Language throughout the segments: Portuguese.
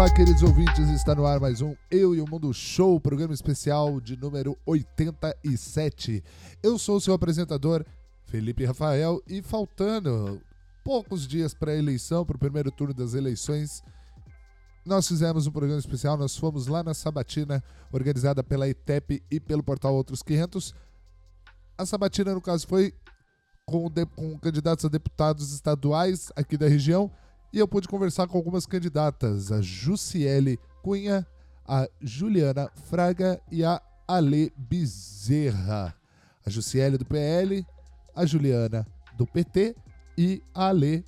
Olá, queridos ouvintes, está no ar mais um Eu e o Mundo Show, programa especial de número 87. Eu sou o seu apresentador, Felipe Rafael, e faltando poucos dias para a eleição, para o primeiro turno das eleições, nós fizemos um programa especial, nós fomos lá na Sabatina, organizada pela ITEP e pelo portal Outros 500. A Sabatina, no caso, foi com, de, com candidatos a deputados estaduais aqui da região, e eu pude conversar com algumas candidatas, a Jussiele Cunha, a Juliana Fraga e a Ale Bezerra. A Jussiele do PL, a Juliana do PT e a Ale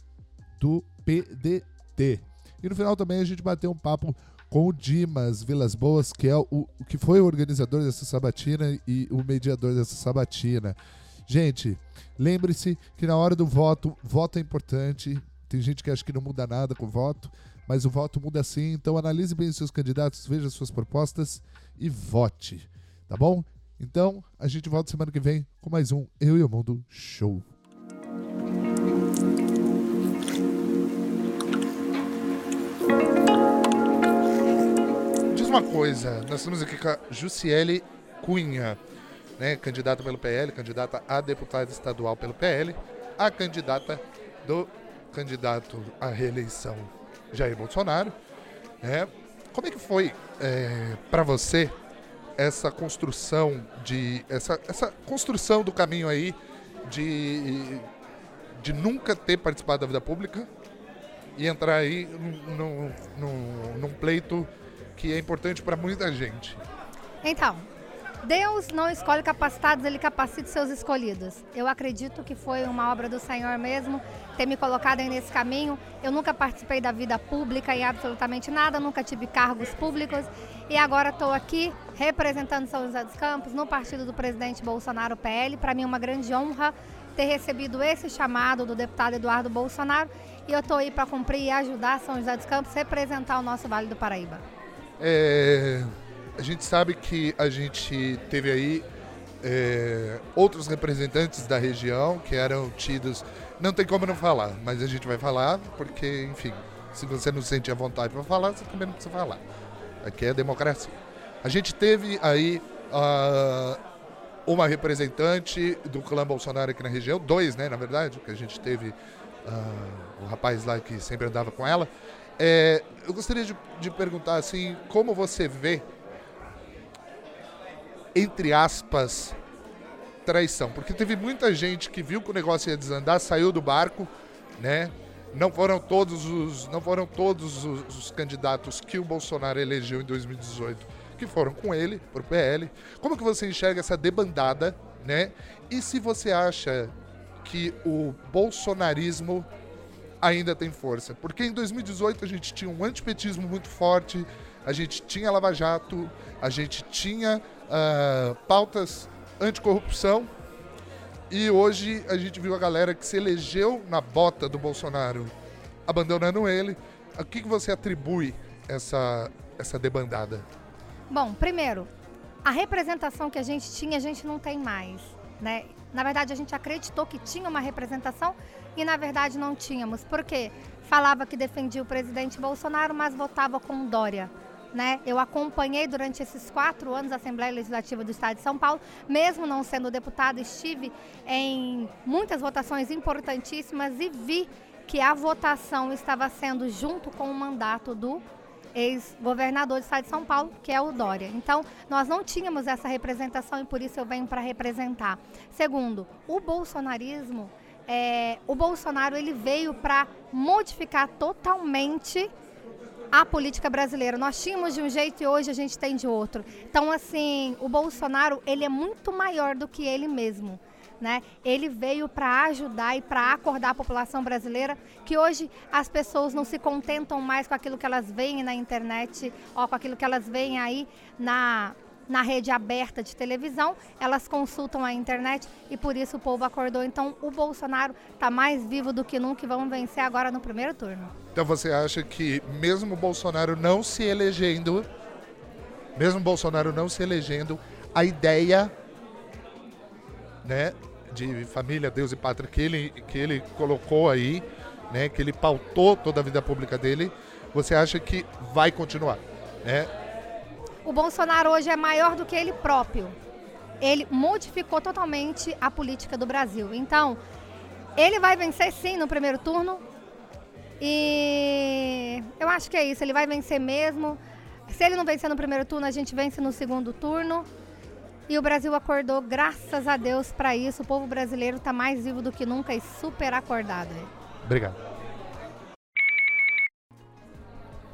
do PDT. E no final também a gente bateu um papo com o Dimas Vilas Boas, que é o, que foi o organizador dessa sabatina e o mediador dessa sabatina. Gente, lembre-se que na hora do voto, voto é importante. Tem gente que acha que não muda nada com o voto, mas o voto muda sim. Então analise bem os seus candidatos, veja as suas propostas e vote, tá bom? Então a gente volta semana que vem com mais um Eu e o Mundo Show. Diz uma coisa, nós estamos aqui com a Jussiele Cunha, né, candidata pelo PL, candidata a deputada estadual pelo PL, a candidata do candidato à reeleição Jair Bolsonaro. Né? Como é que foi é, para você essa construção de essa, essa construção do caminho aí de, de nunca ter participado da vida pública e entrar aí num, num, num pleito que é importante para muita gente? Então, Deus não escolhe capacitados, ele capacita seus escolhidos. Eu acredito que foi uma obra do Senhor mesmo ter me colocado aí nesse caminho. Eu nunca participei da vida pública em absolutamente nada, nunca tive cargos públicos e agora estou aqui representando São José dos Campos no partido do presidente Bolsonaro PL. Para mim é uma grande honra ter recebido esse chamado do deputado Eduardo Bolsonaro e eu estou aí para cumprir e ajudar São José dos Campos, representar o nosso Vale do Paraíba. É, a gente sabe que a gente teve aí é, outros representantes da região que eram tidos. Não tem como não falar, mas a gente vai falar porque, enfim, se você não sente a vontade para falar, você também não precisa falar. Aqui é democracia. A gente teve aí uh, uma representante do clã Bolsonaro aqui na região, dois, né, na verdade, que a gente teve uh, o rapaz lá que sempre andava com ela. É, eu gostaria de, de perguntar assim, como você vê entre aspas, traição. Porque teve muita gente que viu que o negócio ia desandar, saiu do barco, né? Não foram todos os, não foram todos os, os candidatos que o Bolsonaro elegeu em 2018 que foram com ele pro PL. Como que você enxerga essa debandada, né? E se você acha que o bolsonarismo ainda tem força? Porque em 2018 a gente tinha um antipetismo muito forte, a gente tinha Lava Jato, a gente tinha uh, pautas anticorrupção. E hoje a gente viu a galera que se elegeu na bota do Bolsonaro abandonando ele. A que, que você atribui essa, essa debandada? Bom, primeiro, a representação que a gente tinha, a gente não tem mais. Né? Na verdade, a gente acreditou que tinha uma representação e, na verdade, não tínhamos. Por quê? Falava que defendia o presidente Bolsonaro, mas votava com Dória. Né? Eu acompanhei durante esses quatro anos a Assembleia Legislativa do Estado de São Paulo, mesmo não sendo deputada, estive em muitas votações importantíssimas e vi que a votação estava sendo junto com o mandato do ex-governador do Estado de São Paulo, que é o Dória. Então, nós não tínhamos essa representação e por isso eu venho para representar. Segundo, o bolsonarismo, é, o Bolsonaro ele veio para modificar totalmente a política brasileira. Nós tínhamos de um jeito e hoje a gente tem de outro. Então, assim, o Bolsonaro, ele é muito maior do que ele mesmo. Né? Ele veio para ajudar e para acordar a população brasileira que hoje as pessoas não se contentam mais com aquilo que elas veem na internet ou com aquilo que elas veem aí na na rede aberta de televisão, elas consultam a internet e por isso o povo acordou. Então o Bolsonaro está mais vivo do que nunca e vamos vencer agora no primeiro turno. Então você acha que mesmo o Bolsonaro não se elegendo, mesmo o Bolsonaro não se elegendo, a ideia, né, de família, Deus e pátria que ele que ele colocou aí, né, que ele pautou toda a vida pública dele, você acha que vai continuar, né? O Bolsonaro hoje é maior do que ele próprio. Ele modificou totalmente a política do Brasil. Então, ele vai vencer sim no primeiro turno. E eu acho que é isso, ele vai vencer mesmo. Se ele não vencer no primeiro turno, a gente vence no segundo turno. E o Brasil acordou, graças a Deus, para isso. O povo brasileiro está mais vivo do que nunca e super acordado. Obrigado.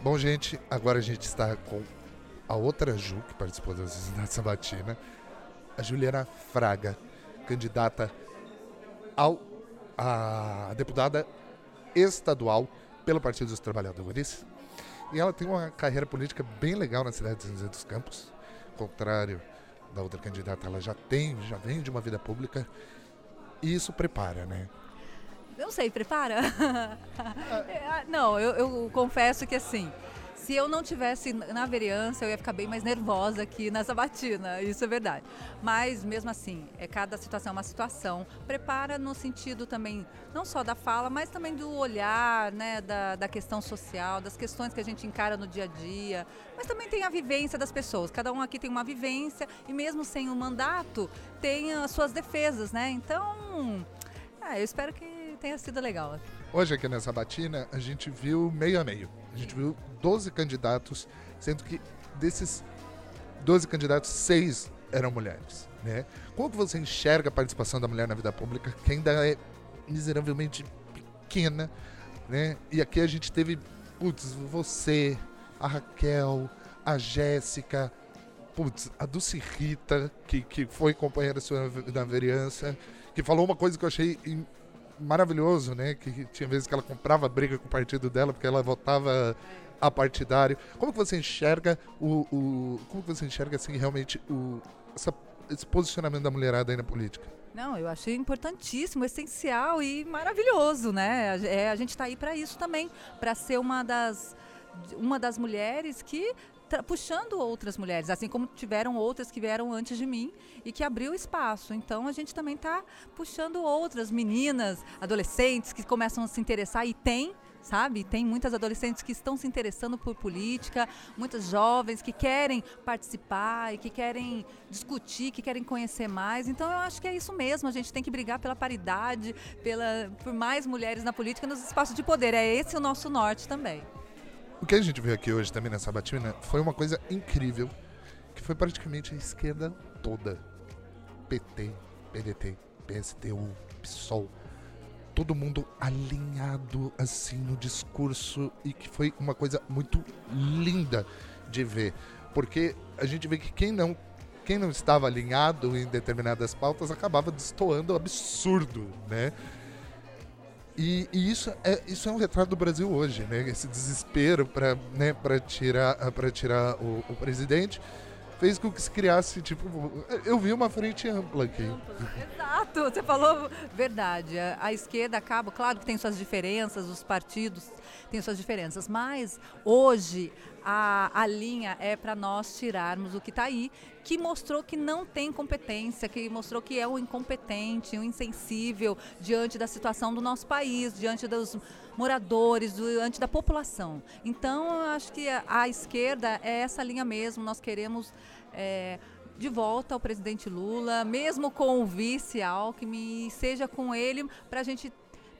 Bom, gente, agora a gente está com a outra Ju, que participou da Cidade Sabatina, a Juliana Fraga, candidata ao a deputada estadual pelo Partido dos Trabalhadores. E ela tem uma carreira política bem legal na cidade de São José dos Campos, contrário da outra candidata, ela já tem, já vem de uma vida pública e isso prepara, né? Não sei, prepara? Não, eu, eu confesso que assim, se eu não tivesse na vereança, eu ia ficar bem mais nervosa aqui na sabatina, isso é verdade. Mas mesmo assim, é cada situação é uma situação. Prepara no sentido também, não só da fala, mas também do olhar, né, da, da questão social, das questões que a gente encara no dia a dia. Mas também tem a vivência das pessoas. Cada um aqui tem uma vivência e mesmo sem o um mandato, tem as suas defesas, né? Então, é, eu espero que tenha sido legal. Hoje aqui nessa batina a gente viu meio a meio. A gente viu 12 candidatos, sendo que desses 12 candidatos, seis eram mulheres. Né? Como que você enxerga a participação da mulher na vida pública, que ainda é miseravelmente pequena? Né? E aqui a gente teve, putz, você, a Raquel, a Jéssica, putz, a Dulce Rita, que, que foi companheira sua na vereança, que falou uma coisa que eu achei maravilhoso, né? Que tinha vezes que ela comprava briga com o partido dela porque ela votava a partidário. Como que você enxerga o, o como que você enxerga assim realmente o essa, esse posicionamento da mulherada aí na política? Não, eu achei importantíssimo, essencial e maravilhoso, né? É, a gente está aí para isso também, para ser uma das uma das mulheres que puxando outras mulheres, assim como tiveram outras que vieram antes de mim e que abriu espaço. Então a gente também está puxando outras meninas, adolescentes que começam a se interessar e tem sabe? Tem muitas adolescentes que estão se interessando por política, muitas jovens que querem participar e que querem discutir, que querem conhecer mais. Então eu acho que é isso mesmo, a gente tem que brigar pela paridade, pela, por mais mulheres na política nos espaços de poder. É esse o nosso norte também. O que a gente viu aqui hoje também nessa batina foi uma coisa incrível, que foi praticamente a esquerda toda. PT, PDT, PSTU, PSOL, todo mundo alinhado assim no discurso e que foi uma coisa muito linda de ver, porque a gente vê que quem não quem não estava alinhado em determinadas pautas acabava destoando absurdo, né? E, e, isso, é, isso é um retrato do Brasil hoje, né? Esse desespero para né, tirar, tirar o, o, presidente fez com que se criasse, tipo, eu vi uma frente ampla aqui. Exato, você falou verdade. A esquerda acaba, claro que tem suas diferenças, os partidos têm suas diferenças, mas hoje a, a linha é para nós tirarmos o que está aí, que mostrou que não tem competência, que mostrou que é um incompetente, um insensível diante da situação do nosso país, diante dos moradores, diante da população. Então, eu acho que a, a esquerda é essa linha mesmo, nós queremos. É, de volta ao presidente Lula, mesmo com o vice Alckmin, seja com ele, para a gente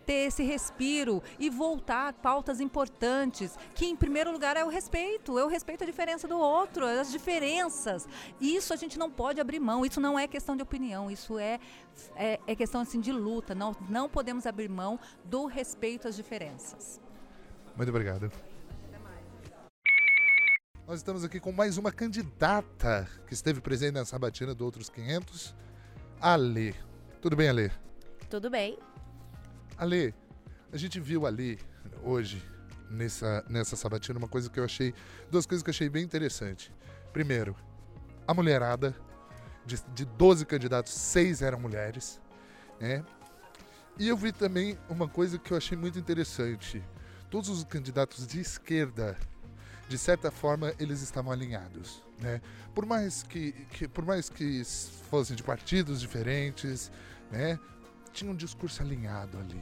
ter esse respiro e voltar a pautas importantes, que em primeiro lugar é o respeito, é o respeito à diferença do outro, as diferenças. Isso a gente não pode abrir mão, isso não é questão de opinião, isso é, é, é questão assim, de luta. Não, não podemos abrir mão do respeito às diferenças. Muito obrigado. Nós estamos aqui com mais uma candidata que esteve presente na sabatina do Outros 500, Ale. Tudo bem, Ale? Tudo bem. Ale, a gente viu ali hoje, nessa, nessa sabatina, uma coisa que eu achei. Duas coisas que eu achei bem interessante. Primeiro, a mulherada, de, de 12 candidatos, seis eram mulheres. Né? E eu vi também uma coisa que eu achei muito interessante. Todos os candidatos de esquerda, de certa forma, eles estavam alinhados. Né? Por mais que, que por mais que fossem de partidos diferentes, né? Tinha um discurso alinhado ali.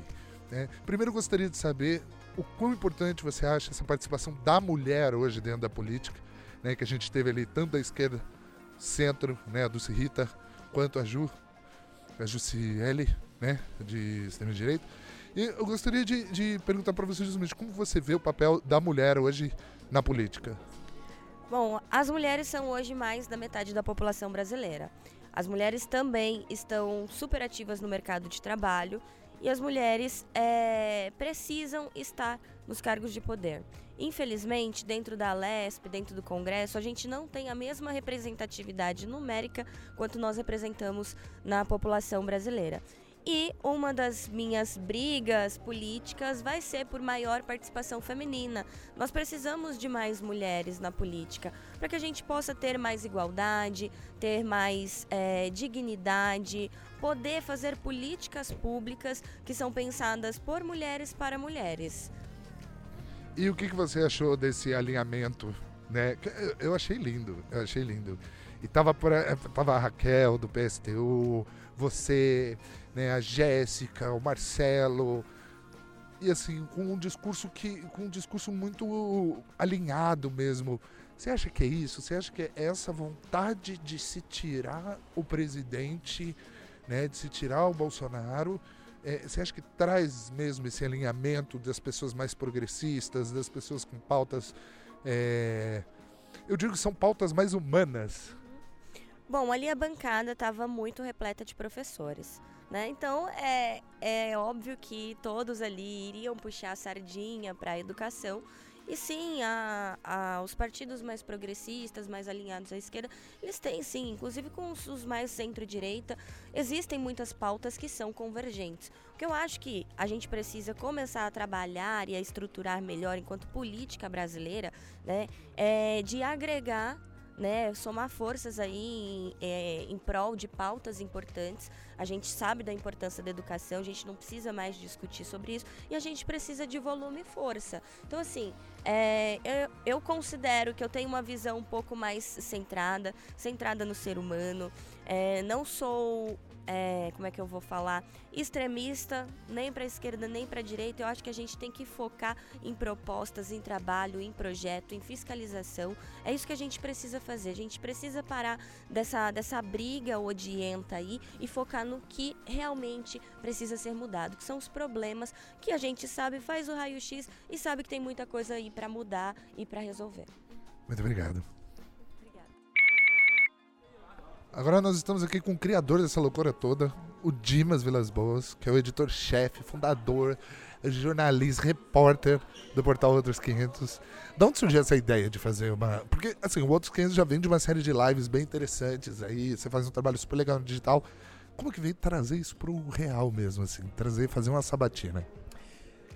Né? Primeiro, gostaria de saber o quão importante você acha essa participação da mulher hoje dentro da política, né? que a gente teve ali tanto da esquerda, centro, né? a Dulce Rita, quanto a Ju, a Jussiele, né? de extrema direita. E eu gostaria de, de perguntar para você justamente como você vê o papel da mulher hoje na política. Bom, as mulheres são hoje mais da metade da população brasileira. As mulheres também estão super ativas no mercado de trabalho e as mulheres é, precisam estar nos cargos de poder. Infelizmente, dentro da Lesp, dentro do Congresso, a gente não tem a mesma representatividade numérica quanto nós representamos na população brasileira. E uma das minhas brigas políticas vai ser por maior participação feminina. Nós precisamos de mais mulheres na política para que a gente possa ter mais igualdade, ter mais é, dignidade, poder fazer políticas públicas que são pensadas por mulheres para mulheres. E o que, você achou desse alinhamento? Né? Eu achei lindo, eu achei lindo. E tava, tava a Raquel do PSTU, você, né, a Jéssica, o Marcelo, e assim, com um discurso que com um discurso muito alinhado mesmo. Você acha que é isso? Você acha que é essa vontade de se tirar o presidente, né, de se tirar o Bolsonaro? É, você acha que traz mesmo esse alinhamento das pessoas mais progressistas, das pessoas com pautas. É, eu digo que são pautas mais humanas, Bom, ali a bancada estava muito repleta de professores. Né? Então é, é óbvio que todos ali iriam puxar a sardinha para a educação. E sim, a, a, os partidos mais progressistas, mais alinhados à esquerda, eles têm sim, inclusive com os, os mais centro-direita, existem muitas pautas que são convergentes. O que eu acho que a gente precisa começar a trabalhar e a estruturar melhor enquanto política brasileira, né, é de agregar né, somar forças aí em, é, em prol de pautas importantes. A gente sabe da importância da educação, a gente não precisa mais discutir sobre isso e a gente precisa de volume e força. Então, assim, é, eu, eu considero que eu tenho uma visão um pouco mais centrada, centrada no ser humano. É, não sou é, como é que eu vou falar, extremista, nem para a esquerda nem para a direita. Eu acho que a gente tem que focar em propostas, em trabalho, em projeto, em fiscalização. É isso que a gente precisa fazer. A gente precisa parar dessa, dessa briga odienta aí e focar no que realmente precisa ser mudado, que são os problemas que a gente sabe, faz o raio-x e sabe que tem muita coisa aí para mudar e para resolver. Muito obrigado. Agora nós estamos aqui com o criador dessa loucura toda, o Dimas Vilas Boas, que é o editor-chefe, fundador, jornalista, repórter do portal Outros 500. De onde surgiu essa ideia de fazer uma. Porque, assim, o Outros 500 já vem de uma série de lives bem interessantes aí, você faz um trabalho super legal no digital. Como que veio trazer isso pro real mesmo, assim? Trazer, fazer uma sabatina?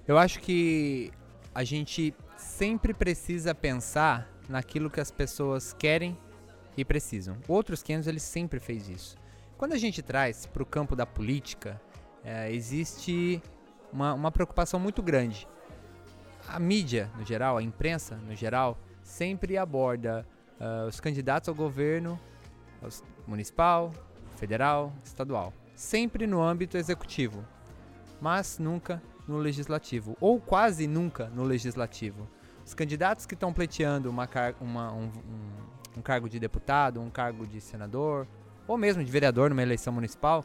Eu acho que a gente sempre precisa pensar naquilo que as pessoas querem e precisam. Outros 500 ele sempre fez isso. Quando a gente traz para o campo da política, é, existe uma, uma preocupação muito grande. A mídia, no geral, a imprensa, no geral, sempre aborda uh, os candidatos ao governo municipal, federal, estadual. Sempre no âmbito executivo, mas nunca no legislativo, ou quase nunca no legislativo. Os candidatos que estão pleiteando uma, uma um, um, um cargo de deputado, um cargo de senador, ou mesmo de vereador numa eleição municipal,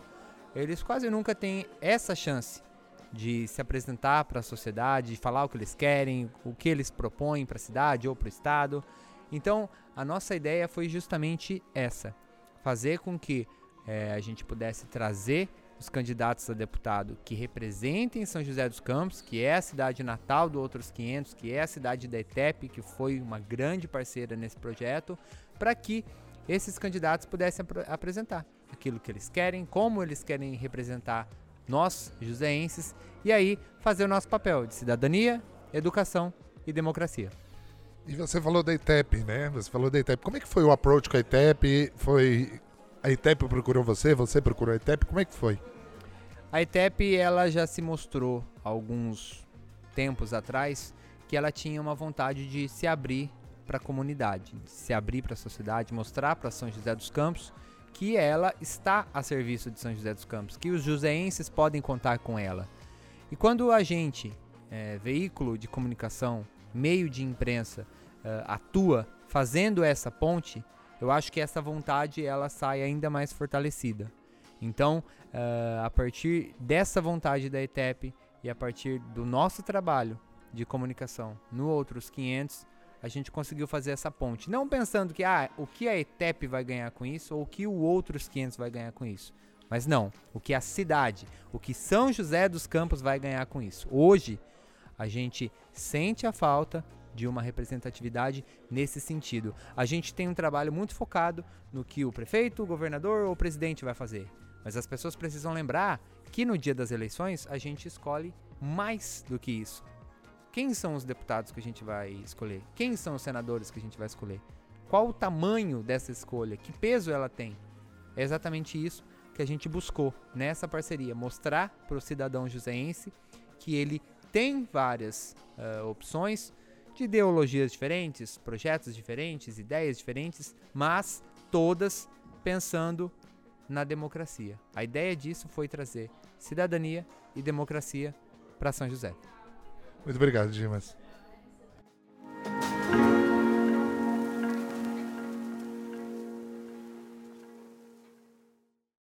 eles quase nunca têm essa chance de se apresentar para a sociedade, de falar o que eles querem, o que eles propõem para a cidade ou para o estado. Então, a nossa ideia foi justamente essa: fazer com que é, a gente pudesse trazer os candidatos a deputado que representem São José dos Campos, que é a cidade natal do Outros 500, que é a cidade da ETEP, que foi uma grande parceira nesse projeto, para que esses candidatos pudessem ap apresentar aquilo que eles querem, como eles querem representar nós, joseenses, e aí fazer o nosso papel de cidadania, educação e democracia. E você falou da ITEP, né? Você falou da ITEP. Como é que foi o approach com a ITEP? Foi a ITEP procurou você, você procurou a ITEP, como é que foi? A ITEP ela já se mostrou alguns tempos atrás que ela tinha uma vontade de se abrir para a comunidade, de se abrir para a sociedade, mostrar para São José dos Campos que ela está a serviço de São José dos Campos, que os joseenses podem contar com ela. E quando a gente, é, veículo de comunicação, meio de imprensa, é, atua fazendo essa ponte, eu acho que essa vontade ela sai ainda mais fortalecida. Então, uh, a partir dessa vontade da ETEP e a partir do nosso trabalho de comunicação no Outros 500, a gente conseguiu fazer essa ponte. Não pensando que ah, o que a ETEP vai ganhar com isso ou o que o Outros 500 vai ganhar com isso. Mas não, o que a cidade, o que São José dos Campos vai ganhar com isso. Hoje, a gente sente a falta de uma representatividade nesse sentido. A gente tem um trabalho muito focado no que o prefeito, o governador ou o presidente vai fazer. Mas as pessoas precisam lembrar que no dia das eleições a gente escolhe mais do que isso. Quem são os deputados que a gente vai escolher? Quem são os senadores que a gente vai escolher? Qual o tamanho dessa escolha? Que peso ela tem? É exatamente isso que a gente buscou nessa parceria, mostrar para o cidadão joseense que ele tem várias uh, opções, de ideologias diferentes, projetos diferentes, ideias diferentes, mas todas pensando na democracia. A ideia disso foi trazer cidadania e democracia para São José. Muito obrigado, Dimas.